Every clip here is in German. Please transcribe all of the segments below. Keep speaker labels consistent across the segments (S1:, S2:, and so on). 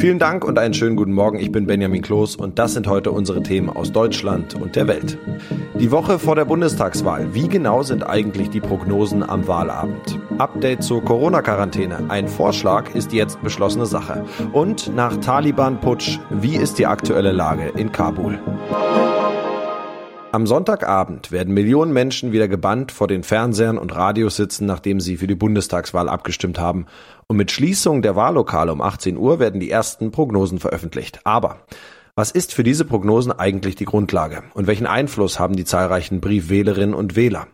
S1: Vielen Dank und einen schönen guten Morgen. Ich bin Benjamin Kloß und das sind heute unsere Themen aus Deutschland und der Welt. Die Woche vor der Bundestagswahl. Wie genau sind eigentlich die Prognosen am Wahlabend? Update zur Corona-Quarantäne. Ein Vorschlag ist jetzt beschlossene Sache. Und nach Taliban-Putsch, wie ist die aktuelle Lage in Kabul? Am Sonntagabend werden Millionen Menschen wieder gebannt vor den Fernsehern und Radios sitzen, nachdem sie für die Bundestagswahl abgestimmt haben. Und mit Schließung der Wahllokale um 18 Uhr werden die ersten Prognosen veröffentlicht. Aber was ist für diese Prognosen eigentlich die Grundlage? Und welchen Einfluss haben die zahlreichen Briefwählerinnen und Wähler?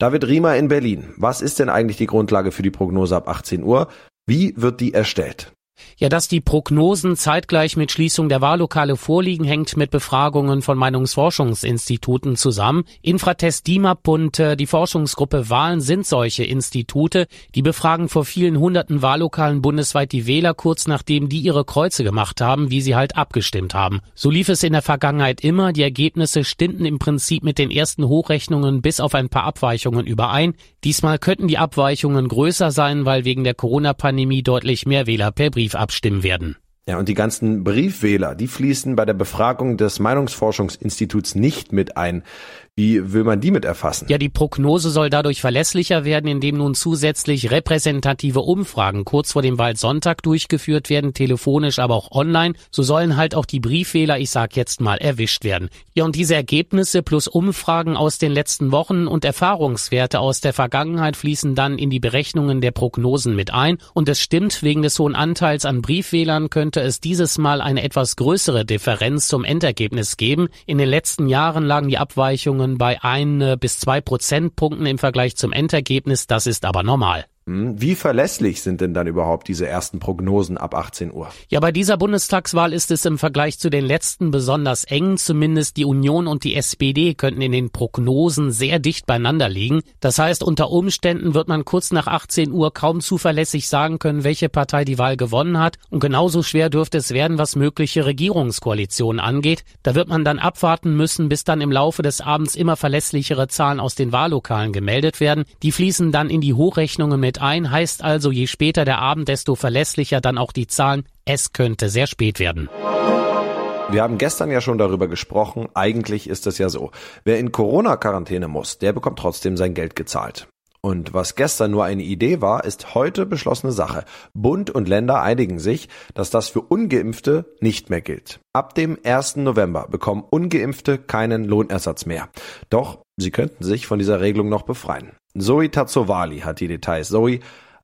S1: David Riemer in Berlin. Was ist denn eigentlich die Grundlage für die Prognose ab 18 Uhr? Wie wird die erstellt?
S2: Ja, dass die Prognosen zeitgleich mit Schließung der Wahllokale vorliegen, hängt mit Befragungen von Meinungsforschungsinstituten zusammen. Infratest DIMAP und äh, die Forschungsgruppe Wahlen sind solche Institute. Die befragen vor vielen hunderten Wahllokalen bundesweit die Wähler kurz nachdem die ihre Kreuze gemacht haben, wie sie halt abgestimmt haben. So lief es in der Vergangenheit immer. Die Ergebnisse stimmten im Prinzip mit den ersten Hochrechnungen bis auf ein paar Abweichungen überein. Diesmal könnten die Abweichungen größer sein, weil wegen der Corona-Pandemie deutlich mehr Wähler per Brief abstimmen werden.
S1: Ja, und die ganzen Briefwähler, die fließen bei der Befragung des Meinungsforschungsinstituts nicht mit ein. Wie will man die mit erfassen?
S2: Ja, die Prognose soll dadurch verlässlicher werden, indem nun zusätzlich repräsentative Umfragen kurz vor dem Wahlsonntag durchgeführt werden, telefonisch, aber auch online. So sollen halt auch die Briefwähler, ich sag jetzt mal, erwischt werden. Ja, und diese Ergebnisse plus Umfragen aus den letzten Wochen und Erfahrungswerte aus der Vergangenheit fließen dann in die Berechnungen der Prognosen mit ein. Und es stimmt, wegen des hohen Anteils an Briefwählern könnte es dieses Mal eine etwas größere Differenz zum Endergebnis geben. In den letzten Jahren lagen die Abweichungen Schwankungen bei ein äh, bis zwei Prozentpunkten im Vergleich zum Endergebnis. Das ist aber normal.
S1: Hm, wie verlässlich sind denn dann überhaupt diese ersten Prognosen ab 18 Uhr?
S2: Ja, bei dieser Bundestagswahl ist es im Vergleich zu den letzten besonders eng. Zumindest die Union und die SPD könnten in den Prognosen sehr dicht beieinander liegen. Das heißt, unter Umständen wird man kurz nach 18 Uhr kaum zuverlässig sagen können, welche Partei die Wahl gewonnen hat. Und genauso schwer dürfte es werden, was mögliche Regierungskoalitionen angeht. Da wird man dann abwarten müssen, bis dann im Laufe des Abends immer verlässlichere Zahlen aus den Wahllokalen gemeldet werden. Die fließen dann in die Hochrechnungen mit ein, heißt also, je später der Abend, desto verlässlicher dann auch die Zahlen. Es könnte sehr spät werden.
S1: Wir haben gestern ja schon darüber gesprochen. Eigentlich ist es ja so. Wer in Corona-Quarantäne muss, der bekommt trotzdem sein Geld gezahlt. Und was gestern nur eine Idee war, ist heute beschlossene Sache. Bund und Länder einigen sich, dass das für ungeimpfte nicht mehr gilt. Ab dem 1. November bekommen ungeimpfte keinen Lohnersatz mehr. Doch sie könnten sich von dieser Regelung noch befreien. Zoe Tazzovali hat die Details. Zoe,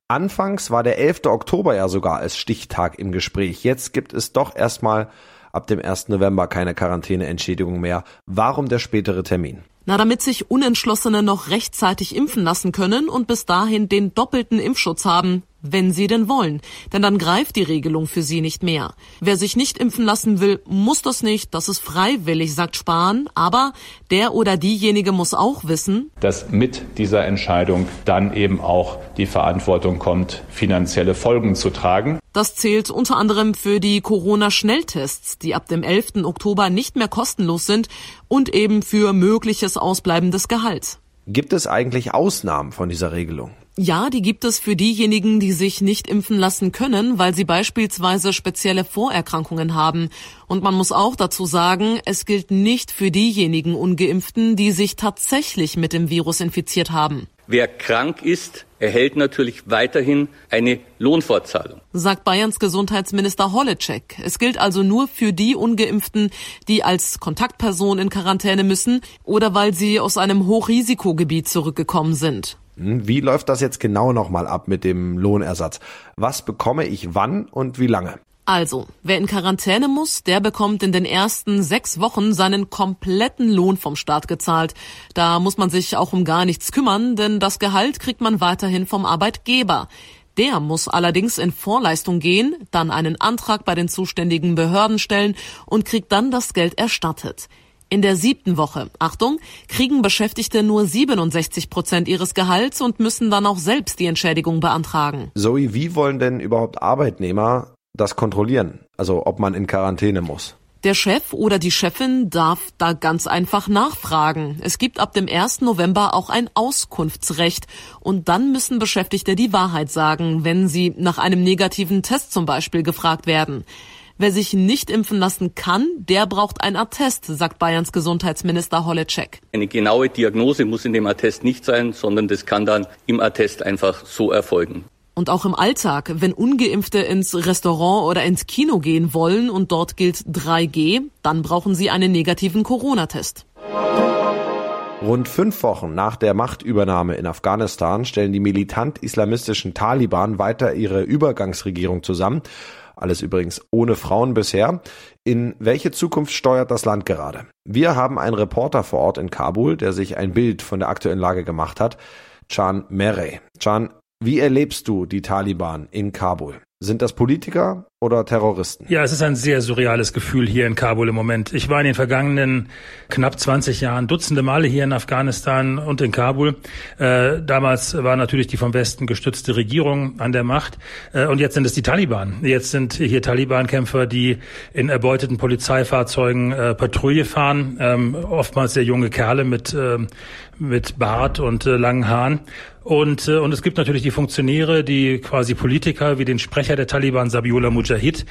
S1: anfangs war der 11. Oktober ja sogar als Stichtag im Gespräch. Jetzt gibt es doch erstmal ab dem 1. November keine Quarantäneentschädigung mehr. Warum der spätere Termin?
S3: Na, damit sich Unentschlossene noch rechtzeitig impfen lassen können und bis dahin den doppelten Impfschutz haben, wenn sie denn wollen. Denn dann greift die Regelung für sie nicht mehr. Wer sich nicht impfen lassen will, muss das nicht. Das ist freiwillig, sagt Spahn. Aber der oder diejenige muss auch wissen,
S4: dass mit dieser Entscheidung dann eben auch die Verantwortung kommt, finanzielle Folgen zu tragen.
S3: Das zählt unter anderem für die Corona-Schnelltests, die ab dem 11. Oktober nicht mehr kostenlos sind und eben für mögliches Ausbleiben des Gehalts.
S1: Gibt es eigentlich Ausnahmen von dieser Regelung?
S3: Ja, die gibt es für diejenigen, die sich nicht impfen lassen können, weil sie beispielsweise spezielle Vorerkrankungen haben. Und man muss auch dazu sagen, es gilt nicht für diejenigen ungeimpften, die sich tatsächlich mit dem Virus infiziert haben.
S5: Wer krank ist, erhält natürlich weiterhin eine Lohnfortzahlung.
S3: Sagt Bayerns Gesundheitsminister Holleczek. Es gilt also nur für die ungeimpften, die als Kontaktperson in Quarantäne müssen oder weil sie aus einem Hochrisikogebiet zurückgekommen sind.
S1: Hm, wie läuft das jetzt genau nochmal ab mit dem Lohnersatz? Was bekomme ich wann und wie lange?
S3: Also, wer in Quarantäne muss, der bekommt in den ersten sechs Wochen seinen kompletten Lohn vom Staat gezahlt. Da muss man sich auch um gar nichts kümmern, denn das Gehalt kriegt man weiterhin vom Arbeitgeber. Der muss allerdings in Vorleistung gehen, dann einen Antrag bei den zuständigen Behörden stellen und kriegt dann das Geld erstattet. In der siebten Woche, Achtung, kriegen Beschäftigte nur 67 Prozent ihres Gehalts und müssen dann auch selbst die Entschädigung beantragen.
S1: Zoe, wie wollen denn überhaupt Arbeitnehmer das kontrollieren? Also ob man in Quarantäne muss?
S3: Der Chef oder die Chefin darf da ganz einfach nachfragen. Es gibt ab dem 1. November auch ein Auskunftsrecht. Und dann müssen Beschäftigte die Wahrheit sagen, wenn sie nach einem negativen Test zum Beispiel gefragt werden. Wer sich nicht impfen lassen kann, der braucht ein Attest, sagt Bayerns Gesundheitsminister Holleczek.
S5: Eine genaue Diagnose muss in dem Attest nicht sein, sondern das kann dann im Attest einfach so erfolgen.
S3: Und auch im Alltag, wenn ungeimpfte ins Restaurant oder ins Kino gehen wollen und dort gilt 3G, dann brauchen sie einen negativen Corona-Test.
S1: Rund fünf Wochen nach der Machtübernahme in Afghanistan stellen die militant-islamistischen Taliban weiter ihre Übergangsregierung zusammen alles übrigens ohne Frauen bisher. In welche Zukunft steuert das Land gerade? Wir haben einen Reporter vor Ort in Kabul, der sich ein Bild von der aktuellen Lage gemacht hat. Chan Merey. Chan, wie erlebst du die Taliban in Kabul? Sind das Politiker oder Terroristen?
S6: Ja, es ist ein sehr surreales Gefühl hier in Kabul im Moment. Ich war in den vergangenen knapp 20 Jahren dutzende Male hier in Afghanistan und in Kabul. Äh, damals war natürlich die vom Westen gestützte Regierung an der Macht. Äh, und jetzt sind es die Taliban. Jetzt sind hier Taliban-Kämpfer, die in erbeuteten Polizeifahrzeugen äh, Patrouille fahren. Ähm, oftmals sehr junge Kerle mit, ähm, mit Bart und äh, langen Haaren. Und, äh, und es gibt natürlich die Funktionäre, die quasi Politiker, wie den Sprecher der Taliban, Sabiullah Mujahid,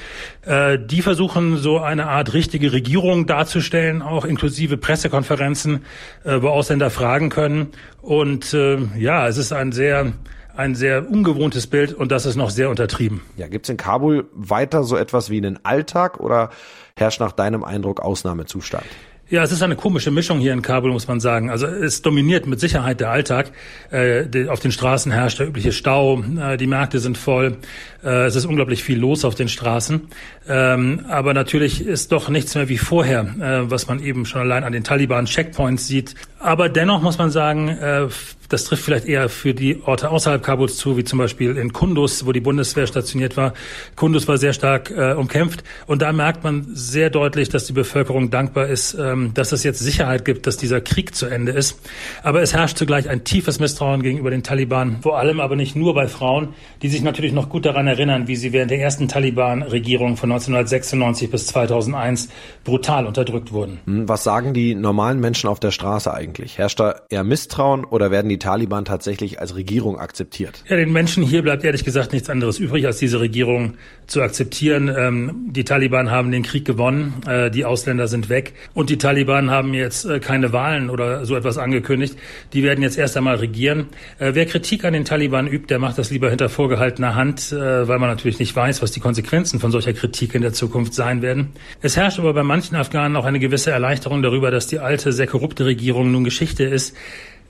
S6: äh, die versuchen so eine Art richtige Regierung darzustellen, auch inklusive Pressekonferenzen, äh, wo Ausländer fragen können. Und äh, ja, es ist ein sehr ein sehr ungewohntes Bild und das ist noch sehr untertrieben.
S1: Ja, gibt's in Kabul weiter so etwas wie einen Alltag oder herrscht nach deinem Eindruck Ausnahmezustand?
S6: Ja, es ist eine komische Mischung hier in Kabul, muss man sagen. Also es dominiert mit Sicherheit der Alltag. Äh, auf den Straßen herrscht der übliche Stau, äh, die Märkte sind voll, äh, es ist unglaublich viel los auf den Straßen. Ähm, aber natürlich ist doch nichts mehr wie vorher, was man eben schon allein an den Taliban-Checkpoints sieht. Aber dennoch muss man sagen, äh, das trifft vielleicht eher für die Orte außerhalb Kabuls zu, wie zum Beispiel in Kundus, wo die Bundeswehr stationiert war. Kundus war sehr stark äh, umkämpft und da merkt man sehr deutlich, dass die Bevölkerung dankbar ist, ähm, dass es jetzt Sicherheit gibt, dass dieser Krieg zu Ende ist. Aber es herrscht zugleich ein tiefes Misstrauen gegenüber den Taliban, vor allem aber nicht nur bei Frauen, die sich natürlich noch gut daran erinnern, wie sie während der ersten Taliban-Regierung von 1996 bis 2001 brutal unterdrückt wurden.
S1: Hm, was sagen die normalen Menschen auf der Straße eigentlich? Herrscht da eher Misstrauen oder werden die die Taliban tatsächlich als Regierung akzeptiert?
S6: Ja, den Menschen hier bleibt ehrlich gesagt nichts anderes übrig, als diese Regierung zu akzeptieren. Ähm, die Taliban haben den Krieg gewonnen, äh, die Ausländer sind weg und die Taliban haben jetzt äh, keine Wahlen oder so etwas angekündigt. Die werden jetzt erst einmal regieren. Äh, wer Kritik an den Taliban übt, der macht das lieber hinter vorgehaltener Hand, äh, weil man natürlich nicht weiß, was die Konsequenzen von solcher Kritik in der Zukunft sein werden. Es herrscht aber bei manchen Afghanen auch eine gewisse Erleichterung darüber, dass die alte, sehr korrupte Regierung nun Geschichte ist.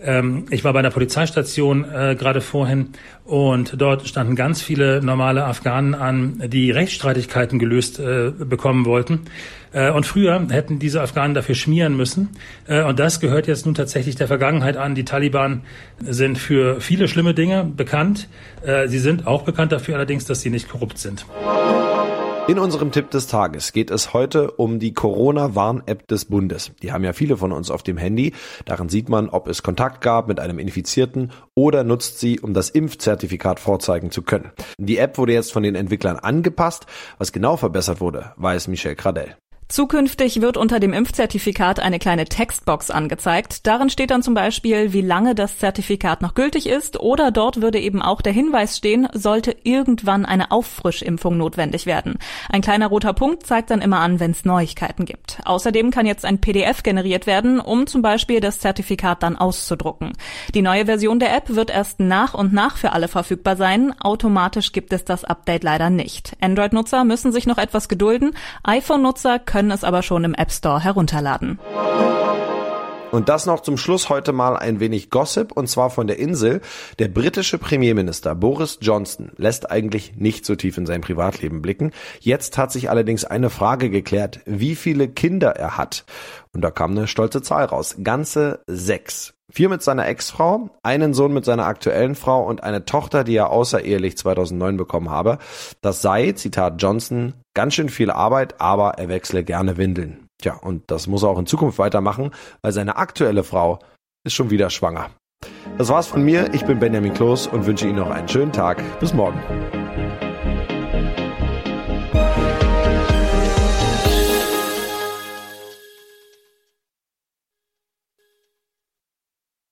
S6: Ähm, ich war bei einer Polizeistation äh, gerade vorhin und dort standen ganz viele normale Afghanen an, die Rechtsstreitigkeiten gelöst äh, bekommen wollten. Äh, und früher hätten diese Afghanen dafür schmieren müssen. Äh, und das gehört jetzt nun tatsächlich der Vergangenheit an. Die Taliban sind für viele schlimme Dinge bekannt. Äh, sie sind auch bekannt dafür allerdings, dass sie nicht korrupt sind.
S1: In unserem Tipp des Tages geht es heute um die Corona-Warn-App des Bundes. Die haben ja viele von uns auf dem Handy. Darin sieht man, ob es Kontakt gab mit einem Infizierten oder nutzt sie, um das Impfzertifikat vorzeigen zu können. Die App wurde jetzt von den Entwicklern angepasst. Was genau verbessert wurde, weiß Michel Cradell.
S7: Zukünftig wird unter dem Impfzertifikat eine kleine Textbox angezeigt. Darin steht dann zum Beispiel, wie lange das Zertifikat noch gültig ist oder dort würde eben auch der Hinweis stehen, sollte irgendwann eine Auffrischimpfung notwendig werden. Ein kleiner roter Punkt zeigt dann immer an, wenn es Neuigkeiten gibt. Außerdem kann jetzt ein PDF generiert werden, um zum Beispiel das Zertifikat dann auszudrucken. Die neue Version der App wird erst nach und nach für alle verfügbar sein. Automatisch gibt es das Update leider nicht. Android-Nutzer müssen sich noch etwas gedulden. iPhone-Nutzer können es aber schon im App Store herunterladen.
S1: Und das noch zum Schluss heute mal ein wenig Gossip und zwar von der Insel. Der britische Premierminister Boris Johnson lässt eigentlich nicht so tief in sein Privatleben blicken. Jetzt hat sich allerdings eine Frage geklärt, wie viele Kinder er hat. Und da kam eine stolze Zahl raus. Ganze sechs. Vier mit seiner Ex-Frau, einen Sohn mit seiner aktuellen Frau und eine Tochter, die er außerehelich 2009 bekommen habe. Das sei, Zitat Johnson, ganz schön viel Arbeit, aber er wechsle gerne Windeln. Tja, und das muss er auch in Zukunft weitermachen, weil seine aktuelle Frau ist schon wieder schwanger. Das war's von mir. Ich bin Benjamin Kloß und wünsche Ihnen noch einen schönen Tag. Bis morgen.